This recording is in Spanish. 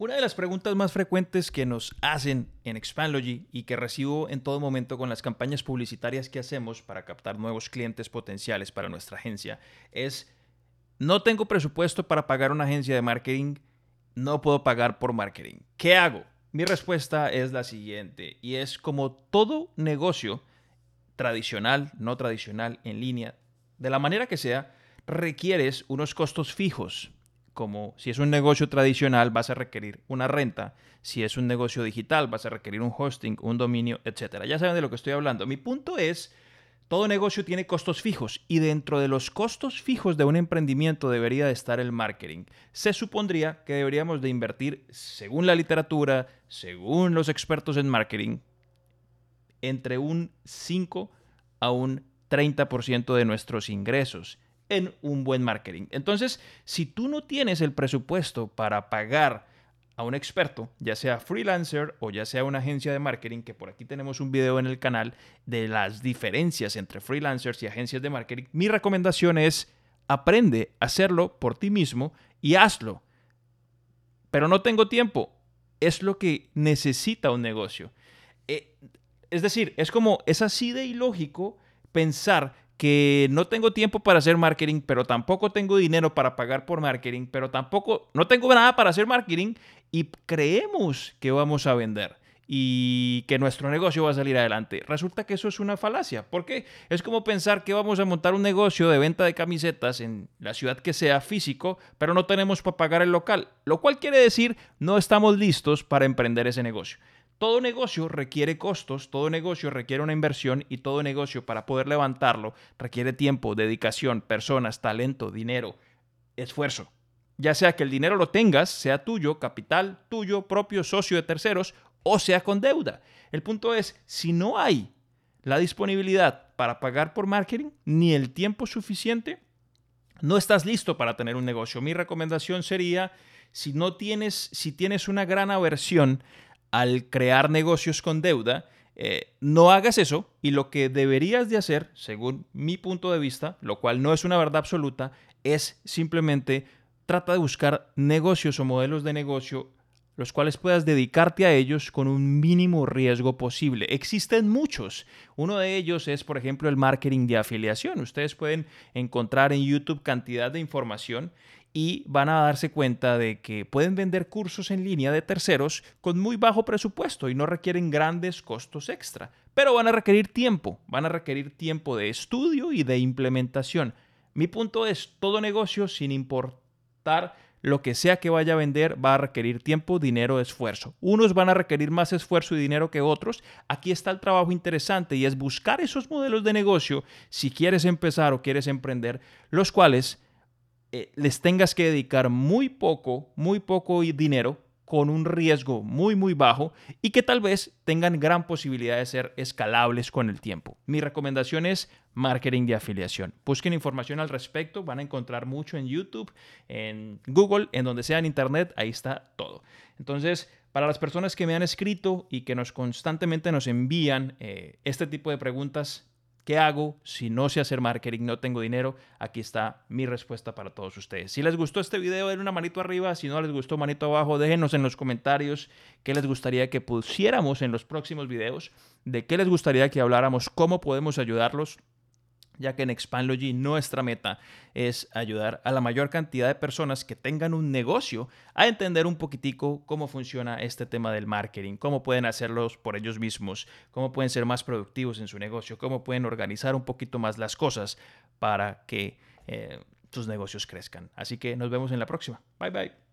Una de las preguntas más frecuentes que nos hacen en Expandlogy y que recibo en todo momento con las campañas publicitarias que hacemos para captar nuevos clientes potenciales para nuestra agencia es, no tengo presupuesto para pagar una agencia de marketing, no puedo pagar por marketing. ¿Qué hago? Mi respuesta es la siguiente y es como todo negocio tradicional, no tradicional, en línea, de la manera que sea, requieres unos costos fijos como si es un negocio tradicional vas a requerir una renta, si es un negocio digital vas a requerir un hosting, un dominio, etc. Ya saben de lo que estoy hablando. Mi punto es, todo negocio tiene costos fijos y dentro de los costos fijos de un emprendimiento debería de estar el marketing. Se supondría que deberíamos de invertir, según la literatura, según los expertos en marketing, entre un 5 a un 30% de nuestros ingresos en un buen marketing. Entonces, si tú no tienes el presupuesto para pagar a un experto, ya sea freelancer o ya sea una agencia de marketing, que por aquí tenemos un video en el canal de las diferencias entre freelancers y agencias de marketing, mi recomendación es aprende a hacerlo por ti mismo y hazlo. Pero no tengo tiempo. Es lo que necesita un negocio. Eh, es decir, es como, es así de ilógico pensar que no tengo tiempo para hacer marketing, pero tampoco tengo dinero para pagar por marketing, pero tampoco, no tengo nada para hacer marketing y creemos que vamos a vender y que nuestro negocio va a salir adelante. Resulta que eso es una falacia. porque Es como pensar que vamos a montar un negocio de venta de camisetas en la ciudad que sea físico, pero no tenemos para pagar el local, lo cual quiere decir no estamos listos para emprender ese negocio. Todo negocio requiere costos, todo negocio requiere una inversión y todo negocio para poder levantarlo requiere tiempo, dedicación, personas, talento, dinero, esfuerzo. Ya sea que el dinero lo tengas, sea tuyo, capital tuyo, propio, socio de terceros, o sea con deuda. El punto es, si no hay la disponibilidad para pagar por marketing, ni el tiempo suficiente, no estás listo para tener un negocio. Mi recomendación sería, si no tienes, si tienes una gran aversión al crear negocios con deuda, eh, no hagas eso y lo que deberías de hacer, según mi punto de vista, lo cual no es una verdad absoluta, es simplemente trata de buscar negocios o modelos de negocio los cuales puedas dedicarte a ellos con un mínimo riesgo posible. Existen muchos. Uno de ellos es, por ejemplo, el marketing de afiliación. Ustedes pueden encontrar en YouTube cantidad de información y van a darse cuenta de que pueden vender cursos en línea de terceros con muy bajo presupuesto y no requieren grandes costos extra, pero van a requerir tiempo, van a requerir tiempo de estudio y de implementación. Mi punto es, todo negocio, sin importar lo que sea que vaya a vender, va a requerir tiempo, dinero, esfuerzo. Unos van a requerir más esfuerzo y dinero que otros. Aquí está el trabajo interesante y es buscar esos modelos de negocio si quieres empezar o quieres emprender, los cuales eh, les tengas que dedicar muy poco, muy poco dinero con un riesgo muy muy bajo y que tal vez tengan gran posibilidad de ser escalables con el tiempo. Mi recomendación es marketing de afiliación. Busquen información al respecto, van a encontrar mucho en YouTube, en Google, en donde sea en Internet, ahí está todo. Entonces, para las personas que me han escrito y que nos constantemente nos envían eh, este tipo de preguntas, ¿Qué hago si no sé hacer marketing, no tengo dinero? Aquí está mi respuesta para todos ustedes. Si les gustó este video, den una manito arriba. Si no les gustó, manito abajo. Déjenos en los comentarios qué les gustaría que pusiéramos en los próximos videos, de qué les gustaría que habláramos, cómo podemos ayudarlos ya que en Expandlogy nuestra meta es ayudar a la mayor cantidad de personas que tengan un negocio a entender un poquitico cómo funciona este tema del marketing, cómo pueden hacerlos por ellos mismos, cómo pueden ser más productivos en su negocio, cómo pueden organizar un poquito más las cosas para que eh, sus negocios crezcan. Así que nos vemos en la próxima. Bye bye.